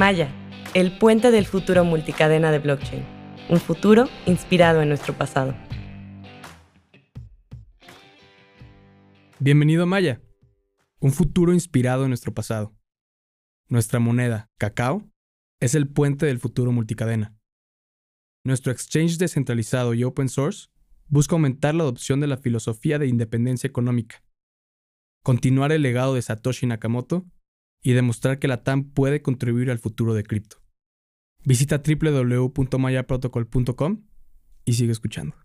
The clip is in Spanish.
Maya, el puente del futuro multicadena de blockchain. Un futuro inspirado en nuestro pasado. Bienvenido a Maya, un futuro inspirado en nuestro pasado. Nuestra moneda, cacao, es el puente del futuro multicadena. Nuestro exchange descentralizado y open source busca aumentar la adopción de la filosofía de independencia económica, continuar el legado de Satoshi Nakamoto y demostrar que la TAM puede contribuir al futuro de cripto. Visita www.mayaprotocol.com y sigue escuchando.